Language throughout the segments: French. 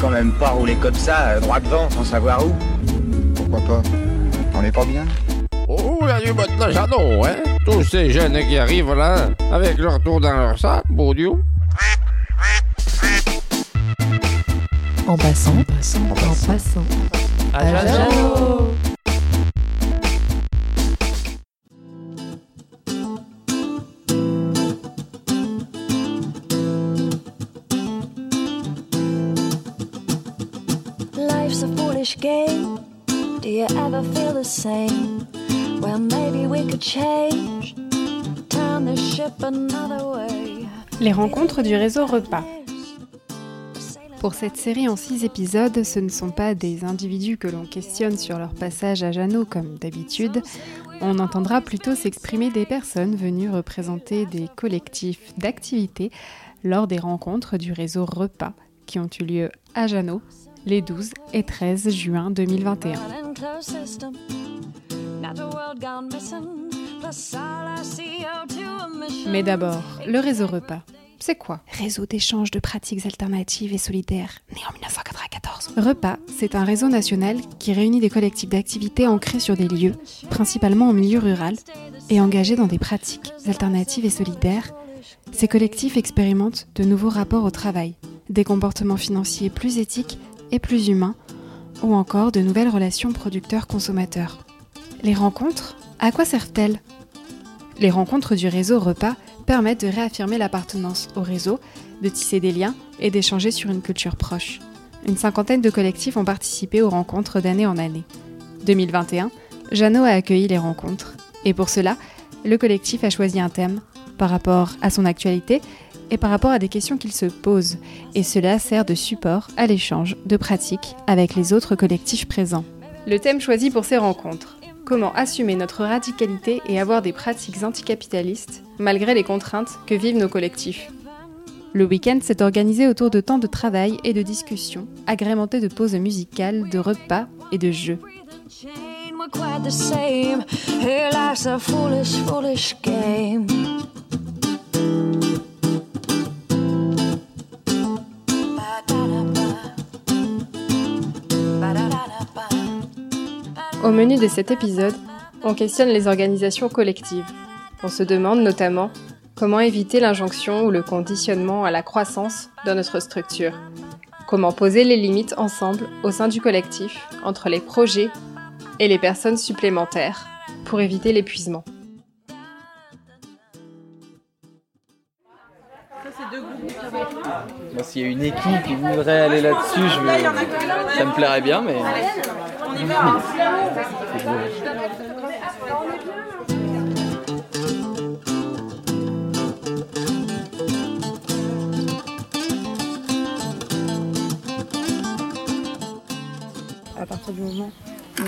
quand même pas rouler comme ça, euh, droit devant, sans savoir où. Pourquoi pas? On est pas bien? Oh, il y a du mode Jeannot, hein? Tous ces jeunes qui arrivent là, avec leur tour dans leur sac, beau Dieu. En passant, en passant, en passant. À Jeannot. Same? Well, maybe we could change. Turn the ship another way. Les rencontres du réseau repas. Pour cette série en six épisodes, ce ne sont pas des individus que l'on questionne sur leur passage à Jeannot comme d'habitude. On entendra plutôt s'exprimer des personnes venues représenter des collectifs d'activités lors des rencontres du réseau Repas qui ont eu lieu à Jeannot les 12 et 13 juin 2021. Mais d'abord, le réseau repas. C'est quoi? Réseau d'échange de pratiques alternatives et solidaires, né en 1994. Repas, c'est un réseau national qui réunit des collectifs d'activités ancrés sur des lieux, principalement en milieu rural, et engagés dans des pratiques alternatives et solidaires. Ces collectifs expérimentent de nouveaux rapports au travail, des comportements financiers plus éthiques et plus humains, ou encore de nouvelles relations producteurs-consommateurs. Les rencontres, à quoi servent-elles? Les rencontres du réseau repas permettent de réaffirmer l'appartenance au réseau, de tisser des liens et d'échanger sur une culture proche. Une cinquantaine de collectifs ont participé aux rencontres d'année en année. 2021, Jeannot a accueilli les rencontres. Et pour cela, le collectif a choisi un thème par rapport à son actualité et par rapport à des questions qu'il se pose. Et cela sert de support à l'échange de pratiques avec les autres collectifs présents. Le thème choisi pour ces rencontres Comment assumer notre radicalité et avoir des pratiques anticapitalistes malgré les contraintes que vivent nos collectifs. Le week-end s'est organisé autour de temps de travail et de discussion, agrémenté de pauses musicales, de repas et de jeux. Au menu de cet épisode, on questionne les organisations collectives. On se demande notamment comment éviter l'injonction ou le conditionnement à la croissance dans notre structure. Comment poser les limites ensemble au sein du collectif entre les projets et les personnes supplémentaires pour éviter l'épuisement. S'il y a une équipe qui voudrait aller là-dessus, ça me plairait bien, mais. À partir du moment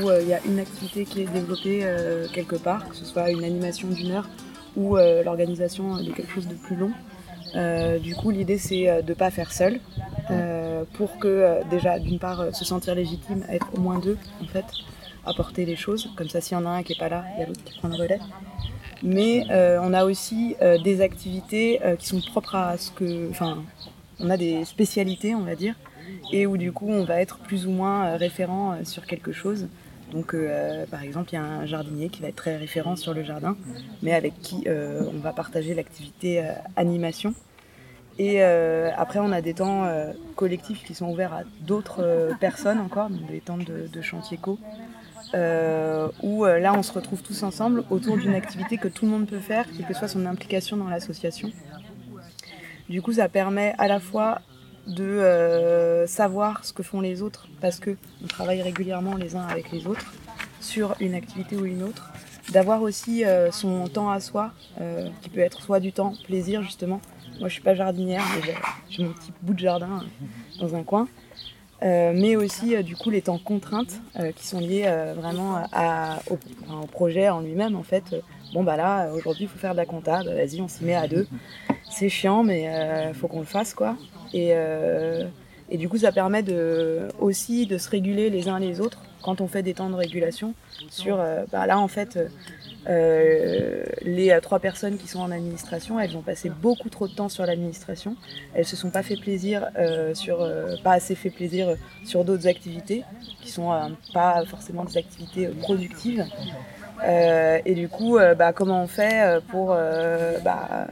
où euh, il y a une activité qui est développée euh, quelque part, que ce soit une animation d'une heure ou euh, l'organisation de quelque chose de plus long. du coup, l'idée c'est de ne pas faire seul, pour que euh, déjà d'une part euh, se sentir légitime, être au moins deux en fait, apporter les choses. Comme ça, s'il y en a un qui est pas là, il y a l'autre qui prend le relais. Mais euh, on a aussi euh, des activités euh, qui sont propres à ce que, enfin, on a des spécialités, on va dire, et où du coup on va être plus ou moins euh, référent euh, sur quelque chose. Donc euh, par exemple il y a un jardinier qui va être très référent sur le jardin, mais avec qui euh, on va partager l'activité euh, animation. Et euh, après on a des temps euh, collectifs qui sont ouverts à d'autres euh, personnes encore, donc des temps de, de chantier co, où là on se retrouve tous ensemble autour d'une activité que tout le monde peut faire, quelle que soit son implication dans l'association. Du coup ça permet à la fois de savoir ce que font les autres parce que on travaille régulièrement les uns avec les autres sur une activité ou une autre d'avoir aussi son temps à soi qui peut être soit du temps plaisir justement moi je suis pas jardinière mais j'ai- mon petit bout de jardin euh, dans un coin. Euh, mais aussi euh, du coup les temps contraintes qui sont liés vraiment au, projet en lui-même en fait. Bon bah là aujourd'hui il faut faire de la compta. Bah, vas-y on s'y met à deux. C'est chiant mais euh, faut qu'on le fasse quoi. Et, du coup, ça permet aussi de se réguler les uns les autres quand on fait des temps de régulation sur, bah là en fait, euh, euh, les trois personnes qui sont en administration, elles ont passé beaucoup trop de temps sur l'administration. Elles se sont pas fait plaisir sur, pas assez fait plaisir sur d'autres activités qui sont pas forcément des activités productives. et du coup, bah, comment on fait pour, bah,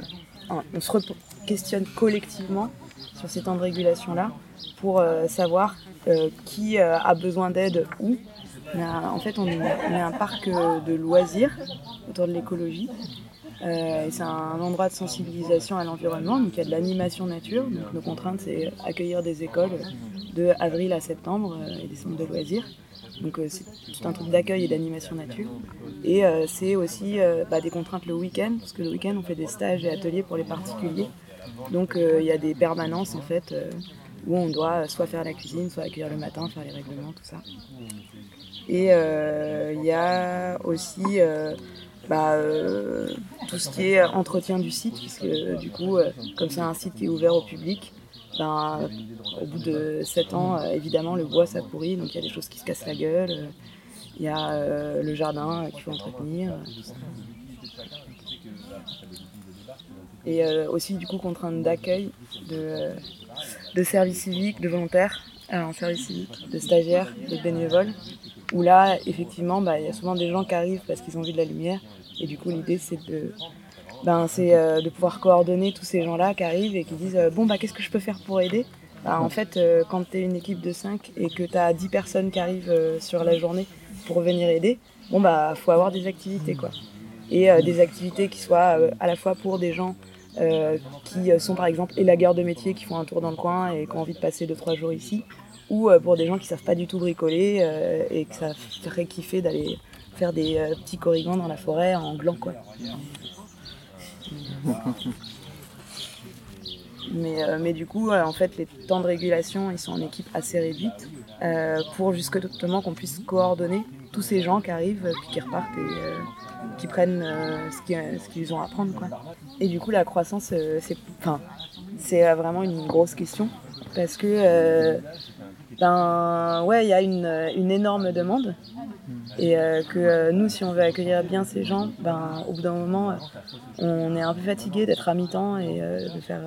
on se questionne collectivement sur ces temps de régulation là pour savoir qui a besoin d'aide où en fait, on est, un parc euh, de loisirs autour de l'écologie. Euh, c'est un endroit de sensibilisation à l'environnement, donc il y a de l'animation nature. Donc nos contraintes, c'est accueillir des écoles de avril à septembre euh, et des centres de loisirs. Donc c'est tout un truc d'accueil et d'animation nature. Et c'est aussi bah, des contraintes le week-end, parce que le week-end on fait des stages et ateliers pour les particuliers. Donc il y a des permanences en fait où on doit soit faire la cuisine, soit accueillir le matin, faire les règlements, tout ça. Et euh, il y a aussi euh, bah, euh, tout ce qui est entretien du site, puisque du coup, comme c'est un site qui est ouvert au public, ben, au bout de 7 ans, évidemment, le bois ça pourrit, donc il y a des choses qui se cassent la gueule. Il y a le jardin qu'il faut entretenir. Et aussi, du coup, contrainte d'accueil de, de services civiques, de volontaires en service civique, de stagiaires, de bénévoles où là, effectivement, bah, il y a souvent des gens qui arrivent parce qu'ils ont vu de la lumière. Et du coup, l'idée, c'est de, ben, euh, de pouvoir coordonner tous ces gens-là qui arrivent et qui disent euh, Bon, bah, qu'est-ce que je peux faire pour aider? Bah, En fait, euh, quand tu es une équipe de 5 et que tu as 10 personnes qui arrivent sur la journée pour venir aider, bon, bah, faut avoir des activités, quoi. Et des activités qui soient à la fois pour des gens qui sont, par exemple, élagueurs de métier, qui font un tour dans le coin et qui ont envie de passer 2-3 jours ici, ou euh, pour des gens qui savent pas du tout bricoler euh, et que ça ferait kiffer d'aller faire des euh, petits corrigans dans la forêt en gland quoi. Mais, mais, du coup, en fait, les temps de régulation, ils sont en équipe assez réduite pour justement qu'on puisse coordonner tous ces gens qui arrivent puis qui repartent et qui prennent ce qu'ils ont à prendre. Quoi. Et du coup, la croissance, c'est vraiment une grosse question parce que ben ouais, il y a une, énorme demande. Et euh, que euh, nous, si on veut accueillir bien ces gens, ben, au bout d'un moment, euh, on est un peu fatigué d'être à mi-temps et de faire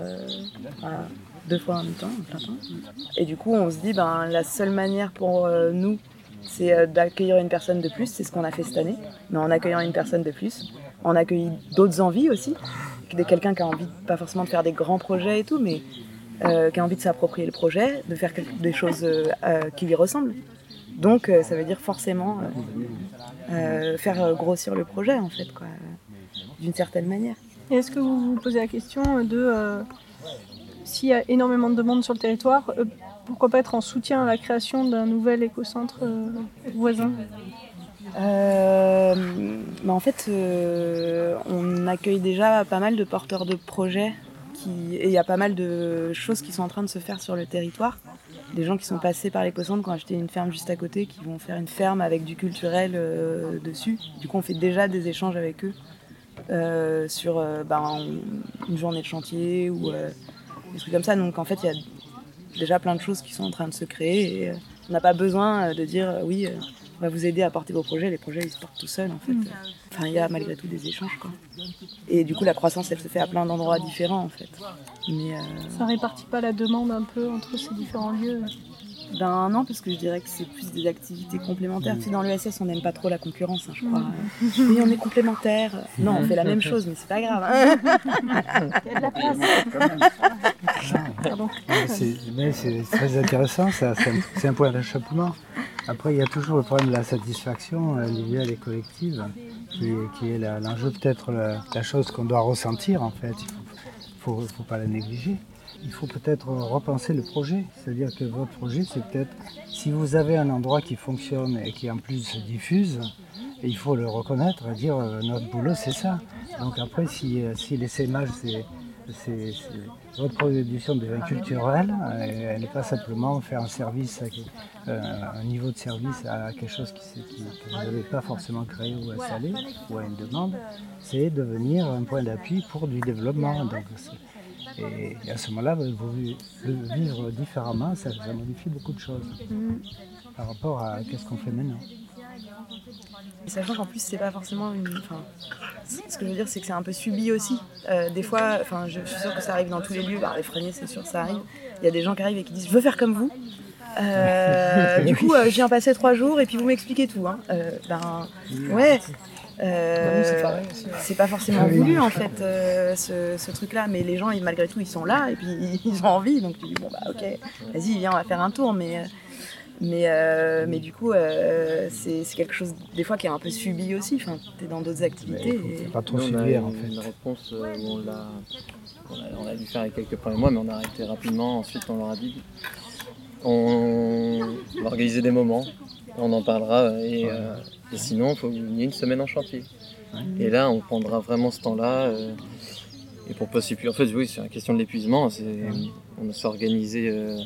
deux fois un mi-temps, plein temps. Et du coup, on se dit, ben, la seule manière pour nous, c'est d'accueillir une personne de plus. C'est ce qu'on a fait cette année. Mais en accueillant une personne de plus, on accueille d'autres envies aussi. Quelqu'un qui a envie, pas forcément de faire des grands projets et tout, mais euh, qui a envie de s'approprier le projet, de faire des choses euh, euh, qui lui ressemblent. Donc ça veut dire forcément faire grossir le projet en fait, quoi, d'une certaine manière. est-ce que vous vous posez la question de s'il y a énormément de demandes sur le territoire, pourquoi pas être en soutien à la création d'un nouvel écocentre voisin bah, en fait, on accueille déjà pas mal de porteurs de projets et il y a pas mal de choses qui sont en train de se faire sur le territoire. Des gens qui sont passés par l'éco-centre qui ont acheté une ferme juste à côté, qui vont faire une ferme avec du culturel euh, dessus. Du coup, on fait déjà des échanges avec eux euh, sur euh, ben, une journée de chantier ou des trucs comme ça. Donc en fait, il y a déjà plein de choses qui sont en train de se créer et on n'a pas besoin de dire oui va vous aider à porter vos projets. Les projets, ils se portent tout seuls, en fait. Mm. Enfin, il y a malgré tout des échanges, quoi. Et du coup, la croissance, elle se fait à plein d'endroits différents, en fait. Mais, euh... Ça répartit pas la demande un peu entre ces différents lieux? Ben non, parce que je dirais que c'est plus des activités complémentaires. Tu dans l'ESS, on n'aime pas trop la concurrence, hein, je crois. Mm. Oui, on est complémentaires. Non, on fait la même chose, mais c'est pas grave. Hein. Il y a de la place. C'est très intéressant, c'est un point d'achoppement. Après, il y a toujours le problème de la satisfaction individuelle et collective, qui, est l'enjeu peut-être la, chose qu'on doit ressentir en fait. Il ne faut, pas la négliger. Il faut peut-être repenser le projet. C'est-à-dire que votre projet, c'est peut-être, si vous avez un endroit qui fonctionne et qui en plus se diffuse, il faut le reconnaître, dire euh, notre boulot c'est ça. Donc après, si, euh, si l'essaimage c'est votre production devient culturelle, elle n'est pas simplement faire un service, euh, un niveau de service à quelque chose qui, que vous n'avez pas forcément créé ou installé, ou à une demande, c'est devenir un point d'appui pour du développement. Et, à ce moment-là, vous vivre différemment, ça, modifie beaucoup de choses par rapport à qu'est-ce qu'on fait maintenant. Et sachant qu'en plus, c'est pas forcément une. Enfin, ce que je veux dire, c'est que c'est un peu subi aussi. Euh, des fois, enfin, je, suis sûre que ça arrive dans tous les lieux. Bah, les freiniers, c'est sûr, ça arrive. Il y a des gens qui arrivent et qui disent Je veux faire comme vous. Euh, du coup, euh, je viens passer trois jours et puis vous m'expliquez tout. Hein. Euh, ben, ouais. c'est pas forcément voulu en fait ce, ce truc-là, mais les gens ils, malgré tout ils sont là et puis ils ont envie, donc tu dis bon bah ok, vas-y viens on va faire un tour, mais mais, mais du coup, c'est quelque chose des fois qui est un peu subi aussi. Enfin, tu es dans d'autres activités. Et... Pas trop subir en fait. Une réponse où on l'a on a, dû faire avec quelques premiers mois, mais on a arrêté rapidement. Ensuite, on leur a dit on va organiser des moments, on en parlera. Et, euh, sinon, il faut ait une semaine en chantier. Et là, on prendra vraiment ce temps-là. Euh, et pour pas s'épuiser, en fait, oui, c'est une question de l'épuisement. On s'est organisé. Euh,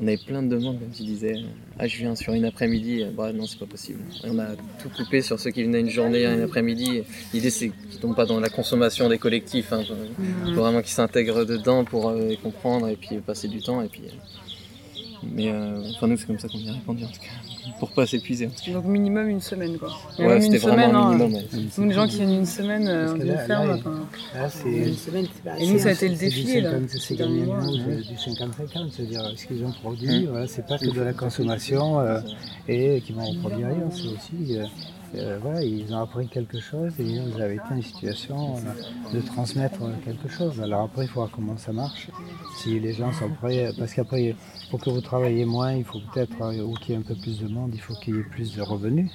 on avait plein de demandes, comme tu disais. Ah, je viens sur une après-midi. Bah non, c'est pas possible. on a tout coupé sur ceux qui venaient une journée, une après-midi. L'idée, c'est qu'ils tombent pas dans la consommation des collectifs. Hein. Faut vraiment qu'ils s'intègrent dedans pour comprendre et puis passer du temps. Et puis, mais euh, enfin, nous, c'est comme ça qu'on y a répondu en tout cas, pour pas s'épuiser. Donc, minimum une semaine quoi. Ouais, c'était vraiment un minimum. Nous, les gens qui viennent une semaine en ferme, enfin. Une semaine, Et nous, ça a été le défi là. C'est gagné du 50-50, c'est-à-dire ce qu'ils ont produit, voilà, c'est pas que de la consommation euh, et qui vont reproduire rien, c'est aussi. Voilà, ils ont appris quelque chose et ils avaient été en situation de transmettre quelque chose. Alors après, il faut voir comment ça marche. Si les gens sont prêts, parce qu'après, pour que vous travaillez moins, il faut peut-être, euh, ou qu'il y ait un peu plus de monde, il faut qu'il y ait plus de revenus.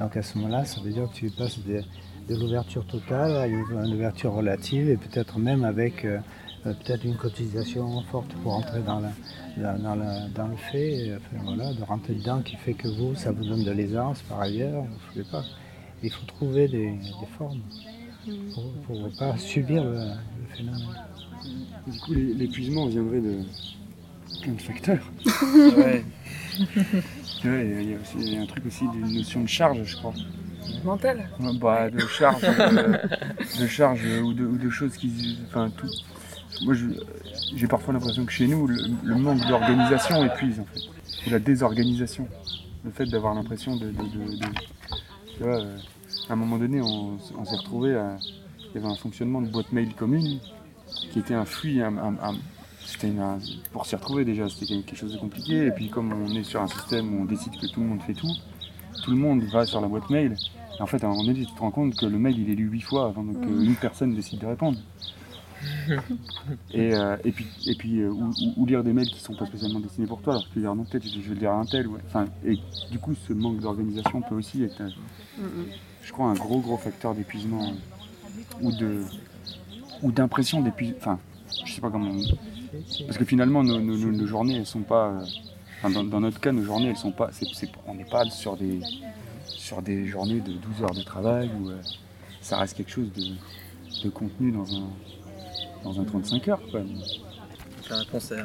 Donc à ce moment-là, ça veut dire que tu passes de, l'ouverture totale à une, ouverture relative et peut-être même avec euh, peut-être une cotisation forte pour entrer dans, dans, le fait, voilà, de rentrer dedans qui fait que vous, ça vous donne de l'aisance par ailleurs. Je sais pas. Il faut trouver des, formes pour ne pas subir le, phénomène. Du coup, l'épuisement viendrait de plein de facteurs. ouais. il y, a un truc aussi d'une notion de charge, je crois. Mentale bah, De charge, euh, de charge ou de, ou de choses qui. Enfin, tout, moi, j'ai parfois l'impression que chez nous, le, manque d'organisation épuise, en fait. Ou la désorganisation. Le fait d'avoir l'impression de. tu vois, euh, à un moment donné, on, s'est retrouvé à. Il y avait un fonctionnement de boîte mail commune qui était un flux, c'était pour s'y retrouver déjà, c'était quelque chose de compliqué. Et puis comme on est sur un système où on décide que tout le monde fait tout, tout le monde va sur la boîte mail. Et en fait, à un moment donné, tu te rends compte que le mail, il est lu huit fois avant qu'une personne décide de répondre. Euh, et, puis, et puis euh, ou, lire des mails qui sont pas spécialement destinés pour toi, alors que tu dire non, peut-être je vais le dire un tel. Enfin, et du coup, ce manque d'organisation peut aussi être, euh, je crois, un gros gros facteur d'épuisement ou de ou d'impression d'épuisement. Enfin, je sais pas comment. Parce que finalement, nos, journées, elles sont pas. dans, notre cas, nos journées, elles sont pas. on n'est pas sur des sur des journées de 12 heures de travail où ça reste quelque chose de, de contenu dans un dans un 35 heures. Quoi. La réponse à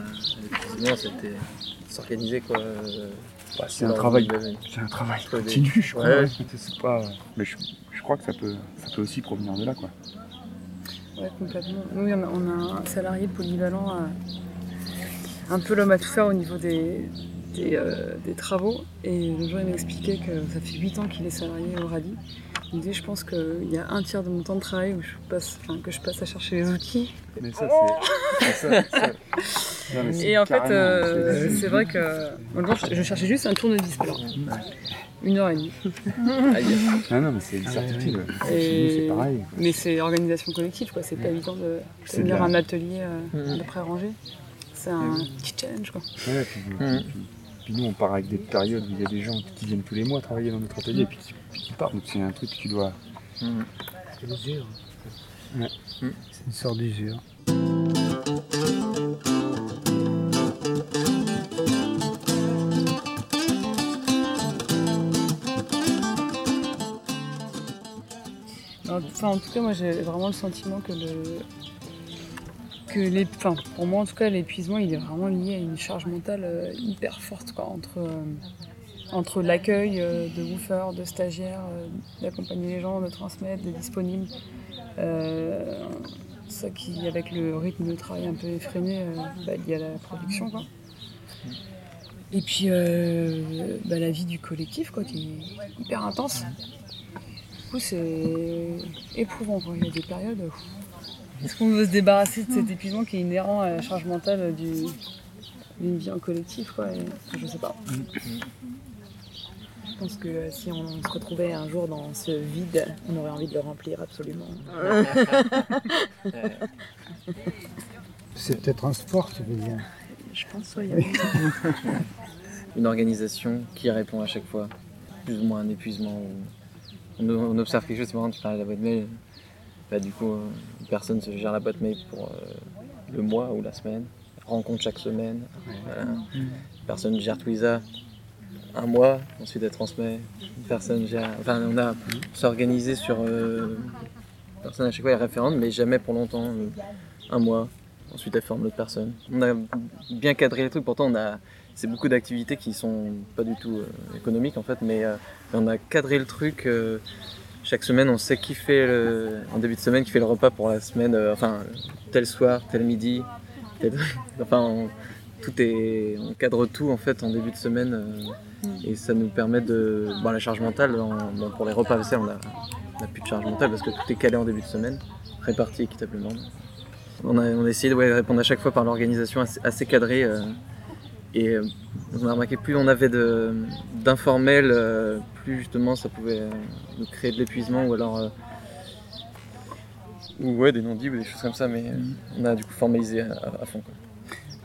l'épuisement, c'était s'organiser. quoi. Bah, c'est un, travail, c'est un travail continu, je crois. Pas... Mais je, je, crois que ça peut, ça peut aussi provenir de là. Quoi. Ouais, complètement. Nous, on a, un salarié polyvalent, euh, un peu l'homme à tout faire au niveau des, des, euh, des travaux. Et le jour, il m'expliquait que ça fait 8 ans qu'il est salarié au Radis je pense qu'il y a un tiers de mon temps de travail où je passe, que je passe à chercher les outils. Mais ça, c'est. et en fait, euh, c'est vrai que. je, cherchais juste un tournevis Une heure et demie. ah non, mais c'est une certitude. C'est pareil. Mais c'est organisation collective, quoi. C'est pas évident de tenir un atelier euh, de pré-rangé. C'est un petit challenge, quoi. Puis nous, on part avec des périodes où il y a des gens qui viennent tous les mois travailler dans notre atelier et puis qui, partent. Donc c'est un truc que tu dois. Mmh. C'est l'usure. Ouais. Mmh. C'est une sorte d'usure. Enfin, en tout cas, moi j'ai vraiment le sentiment que le, pour moi en tout cas, l'épuisement il est vraiment lié à une charge mentale euh, hyper forte quoi, entre, euh, entre l'accueil euh, de woofers, de stagiaires, d'accompagner les gens, de transmettre, d'être disponible. ça qui, avec le rythme de travail un peu effréné, bah, lié à la production. Quoi. Et puis bah, la vie du collectif, quoi, qui est hyper intense. Du coup, c'est éprouvant. Il y a des périodes. où- Est-ce qu'on veut se débarrasser de cet épuisement qui est inhérent à la charge mentale du- d'une vie en collectif quoi, et- enfin, Je sais pas. Je pense que euh, si on se retrouvait un jour dans ce vide, on aurait envie de le remplir absolument. C'est peut-être un sport, tu veux dire Je pense, a- Une organisation qui répond à chaque fois, plus ou moins à un épuisement. On, observe quelque chose, c'est marrant, tu parlais de la boîte mail. Bah, du coup, euh, personne se gère la boîte mail pour euh, le mois ou la semaine, rencontre chaque semaine. Voilà. Une personne gère Twiza un mois, ensuite elle transmet. Une personne gère. Enfin, on a s'organisé sur. Euh, personne à chaque fois est référente, mais jamais pour longtemps. euh, un mois, ensuite elle forme l'autre personne. On a bien cadré les trucs, pourtant on a. C'est beaucoup d'activités qui sont pas du tout euh, économiques en fait, mais on a cadré le truc. Chaque semaine, on sait qui fait le, en début de semaine, qui fait le repas pour la semaine, euh, enfin tel soir, tel midi, enfin on, tout est, on cadre tout en fait en début de semaine euh, et ça nous permet de, bon la charge mentale, pour les repas on a, on a plus de charge mentale parce que tout est calé en début de semaine, réparti équitablement. On a, on essayé de répondre à chaque fois par l'organisation assez, assez cadrée. euh, et euh, on a remarqué plus on avait de- d'informels, euh, plus justement ça pouvait euh, nous créer de l'épuisement ou alors. euh, ou ouais, des non-dits ou des choses comme ça, mais euh, on a du coup formalisé à, fond. Quoi.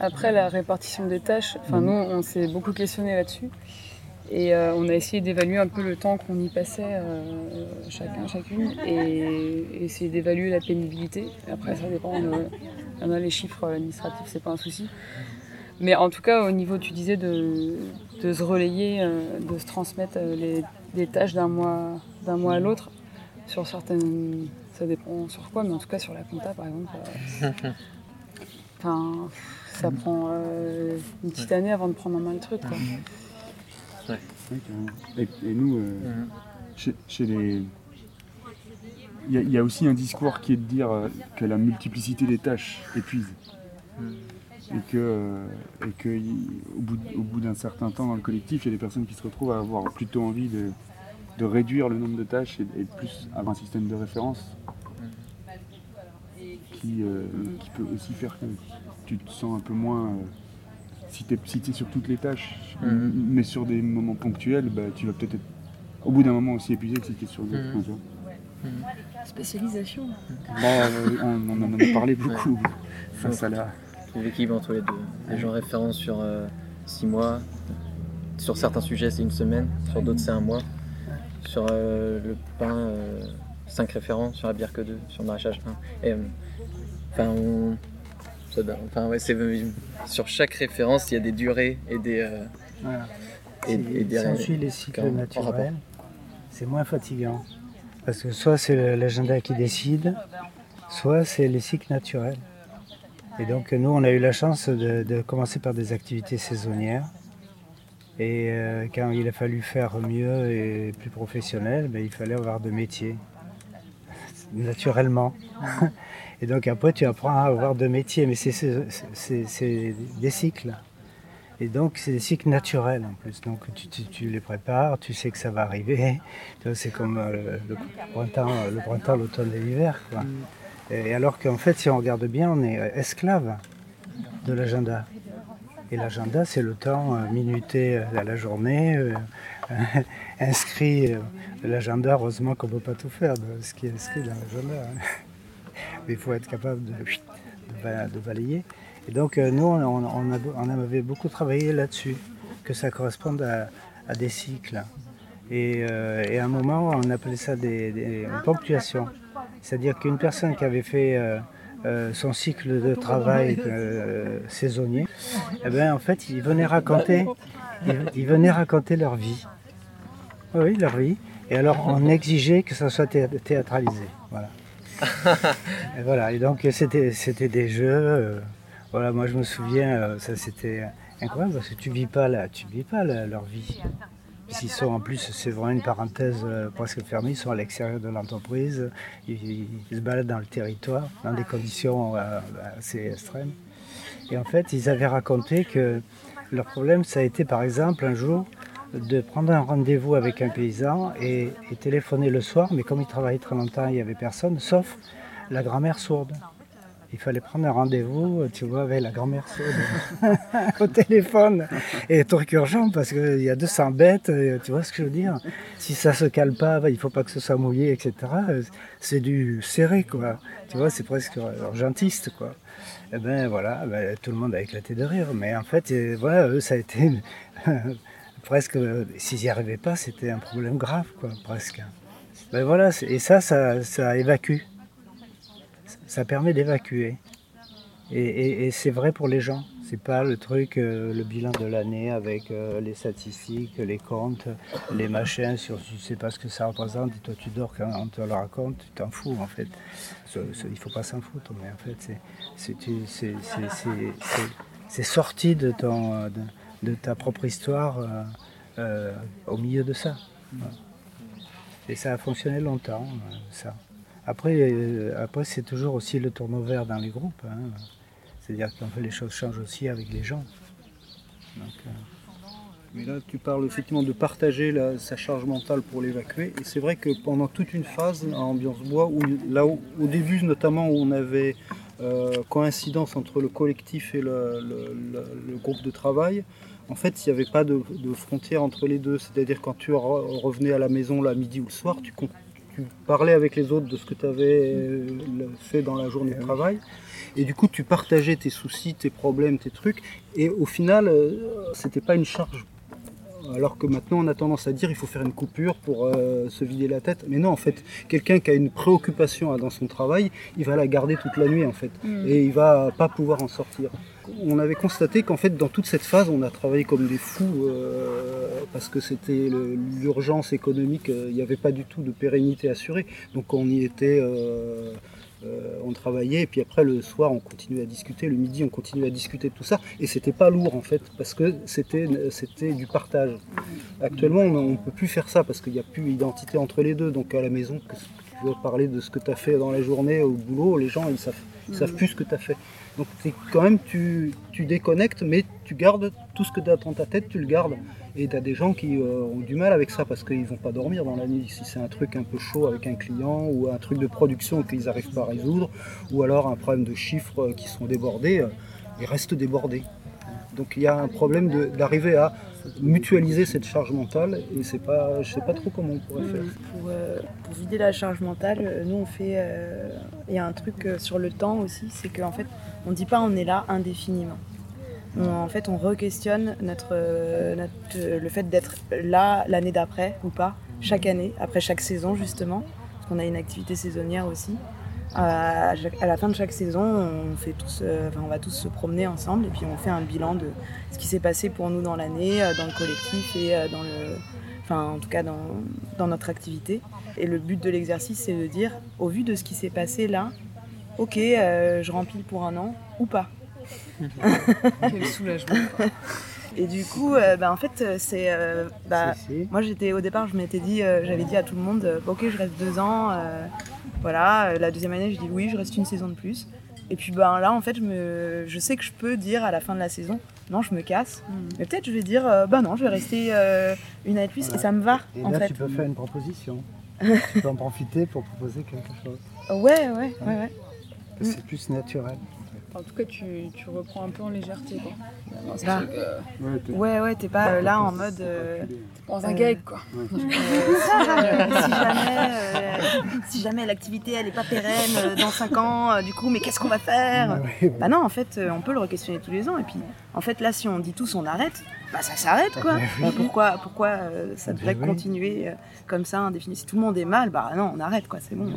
Après la répartition des tâches, enfin nous on s'est beaucoup questionné là-dessus et euh, on a essayé d'évaluer un peu le temps qu'on y passait euh, chacun, chacune et essayer d'évaluer la pénibilité. Après ça dépend, de, il y en a les chiffres administratifs, c'est pas un souci. Mais en tout cas au niveau tu disais de, de se relayer, euh, de se transmettre euh, les, les tâches d'un mois, d'un mois à l'autre sur certaines, ça dépend sur quoi, mais en tout cas sur la compta par exemple. euh, Enfin, ça prend euh, une petite année avant de prendre en main le truc. Quoi. Ouais. Et, et nous, euh, chez, chez les. Il y, y a aussi un discours qui est de dire euh, que la multiplicité des tâches épuise. Et que, euh, et que au bout, au bout d'un certain temps dans le collectif, il y a des personnes qui se retrouvent à avoir plutôt envie de, de réduire le nombre de tâches et, plus avoir un système de référence qui, euh, qui peut aussi faire que tu te sens un peu moins. euh, si tu es, si t'es sur toutes les tâches, Mhm. mais sur des moments ponctuels, bah, tu vas peut-être être au bout d'un moment aussi épuisé que si tu es sur d'autres. Vois. Spécialisation. Bah, on, on en a parlé beaucoup face à la. L'équilibre entre les deux. Les gens référents sur 6 mois, sur certains sujets c'est une semaine, sur d'autres c'est un mois. Sur euh, le pain, 5 référents, sur la bière que 2, sur le maraîchage 1. Et, euh, enfin, on- enfin, ouais, sur chaque référence il y a des durées et des. euh, Voilà. et, Si, et des si on suit les cycles naturels, c'est moins fatigant. Parce que soit c'est l'agenda qui décide, soit c'est les cycles naturels. Et donc nous, on a eu la chance de, commencer par des activités saisonnières. Et euh, quand il a fallu faire mieux et plus professionnel, ben, il fallait avoir de métiers, naturellement. Et donc après, tu apprends à avoir de métiers, mais c'est- des cycles. Et donc, c'est des cycles naturels en plus. Donc, tu, les prépares, tu sais que ça va arriver. C'est comme euh, le printemps, l'automne et l'hiver. Et alors qu'en fait, si on regarde bien, on est euh, esclave de l'agenda. Et l'agenda, c'est le temps euh, minuté euh, à la journée, inscrit. l'agenda, heureusement qu'on ne peut pas tout faire de ce qui est inscrit dans l'agenda. hein. Mais il faut être capable de, de ba- de balayer. Et donc, nous, on, a- avait beaucoup travaillé là-dessus, que ça corresponde à, des cycles. Et, à un moment, on appelait ça des, des une ponctuation. C'est-à-dire qu'une personne qui avait fait euh, euh, son cycle de travail euh, saisonnier, eh ben, en fait, ils venaient raconter, ils, venaient raconter leur vie. Oui, leur vie. Et alors, on exigeait que ça soit thé- théâtralisé. Voilà. Et voilà, et donc c'était des jeux. voilà, moi je me souviens, ça c'était incroyable parce que tu vis pas là, tu vis pas la- leur vie. S'ils sont en plus, c'est vraiment une parenthèse euh, presque fermée, ils sont à l'extérieur de l'entreprise, ils, ils- ils se baladent dans le territoire, dans des conditions euh, assez extrêmes. Et en fait, ils avaient raconté que Le problème, ça a été par exemple un jour de prendre un rendez-vous avec un paysan et, et téléphoner le soir, mais comme il travaillait très longtemps, il n'y avait personne, sauf la grand-mère sourde. Il fallait prendre un rendez-vous, tu vois, avec la grand-mère au téléphone. Et truc urgent parce qu'il y a 200 bêtes, tu vois ce que je veux dire Si ça se cale pas, il faut pas que ce soit mouillé, etc. C'est du serré, quoi. Tu vois, c'est presque urgentiste, quoi. Et ben voilà, ben, tout le monde a éclaté de rire. Mais en fait, voilà, eux, ça a été presque, s'ils n'y arrivaient pas, c'était un problème grave, quoi, presque. Ben voilà, et ça, ça, ça évacue ça permet d'évacuer. Et, c'est vrai pour les gens. C'est pas le truc, euh, le bilan de l'année avec euh, les statistiques, les comptes, les machins sur tu sais pas ce que ça représente et toi tu dors quand on te le raconte, tu t'en fous en fait. il faut pas s'en foutre, mais en fait c'est sorti de, ta propre histoire euh, au milieu de ça. Et ça a fonctionné longtemps, ça. Après, euh, après c'est toujours aussi le tourneau dans les groupes. Hein. C'est-à-dire fait, les choses changent aussi avec les gens. Euh, Mais là, tu parles effectivement de partager sa charge mentale pour l'évacuer. Et c'est vrai que pendant toute une phase à Ambiance Bois, où, là au début notamment, où on avait euh, coïncidence entre le collectif et le, groupe de travail, en fait, il n'y avait pas de, frontière entre les deux. C'est-à-dire quand tu revenais à la maison la midi ou le soir, tu, tu parlais avec les autres de ce que tu avais euh, fait dans la journée de travail. Et du coup, tu partageais tes soucis, tes problèmes, tes trucs. Et au final, euh, c'était pas une charge. Alors que maintenant, on a tendance à dire il faut faire une coupure pour euh, se vider la tête. Mais non, en fait, quelqu'un qui a une préoccupation dans son travail, il va la garder toute la nuit, en fait. Mm. Et il va pas pouvoir en sortir on avait constaté qu'en fait dans toute cette phase on a travaillé comme des fous euh, parce que c'était l'urgence économique, euh, il n'y avait pas du tout de pérennité assurée. Donc on y était, euh, on travaillait et puis après le soir on continuait à discuter, le midi on continuait à discuter de tout ça et c'était pas lourd en fait parce que c'était du partage. Actuellement on ne peut plus faire ça parce qu'il n'y a plus d'identité entre les deux. Donc à la maison, tu veux parler de ce que tu as fait dans la journée au boulot, les gens ils savent, ils savent plus ce que tu as fait. Donc quand même, tu, déconnectes, mais tu gardes tout ce que tu as dans ta tête, tu le gardes. Et tu as des gens qui euh, ont du mal avec ça parce qu'ils ne vont pas dormir dans la nuit. Si c'est un truc un peu chaud avec un client ou un truc de production qu'ils n'arrivent pas à résoudre, ou alors un problème de chiffres qui sont débordés, euh, ils restent débordés. Donc il y a un problème d'arriver à mutualiser cette charge mentale et c'est pas, je sais pas trop comment on pourrait faire. Euh, pour, vider la charge mentale, nous on fait, il y a un truc sur le temps aussi, c'est qu'en fait on ne dit pas on est là indéfiniment. en fait, on re-questionne notre, le fait d'être là l'année d'après ou pas, chaque année, après chaque saison justement, parce qu'on a une activité saisonnière aussi. À, la fin de chaque saison, on, fait tous, euh, on va tous se promener ensemble et puis on fait un bilan de ce qui s'est passé pour nous dans l'année, euh, dans le collectif et euh, dans le, enfin en tout cas dans, dans notre activité. Et le but de l'exercice, c'est de dire, au vu de ce qui s'est passé là, ok, euh, je remplis pour un an ou pas. Quel soulagement. Et du coup, euh, bah, en fait, euh, c'est. Bah, moi, j'étais au départ, je m'étais dit, j'avais dit à tout le monde, ok, je reste deux ans. voilà, la deuxième année, je dis oui, je reste une saison de plus. Et puis ben là, en fait, je, me, je sais que je peux dire à la fin de la saison, non, je me casse. Hmm. Mais peut-être je vais dire, bah non, je vais rester une année de plus et ça me va. Et en là, tu peux faire une proposition. tu peux en profiter pour proposer quelque chose. Ouais, ouais, ouais, ouais. C'est plus naturel. En tout cas, tu, tu, reprends un peu en légèreté. Quoi. Bah, ouais, ouais, t'es pas euh, là en mode. Euh, dans un gag, quoi. si jamais, l'activité elle est pas pérenne dans 5 ans, du coup, mais qu'est-ce qu'on va faire? Bah non, en fait, on peut le re-questionner tous les ans. Et puis, en fait, là, si on dit tous on arrête, bah ça s'arrête, quoi. Bah, pourquoi, pourquoi ça devrait continuer comme ça, indéfini? Si tout le monde est mal, bah non, on arrête, quoi. C'est bon.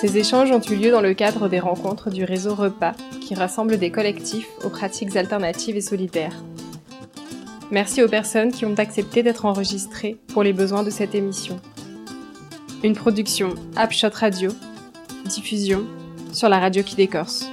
Ces échanges ont eu lieu dans le cadre des rencontres du réseau Repas, qui rassemble des collectifs aux pratiques alternatives et solidaires. Merci aux personnes qui ont accepté d'être enregistrées pour les besoins de cette émission. Une production Upshot Radio, diffusion sur la radio qui décorce.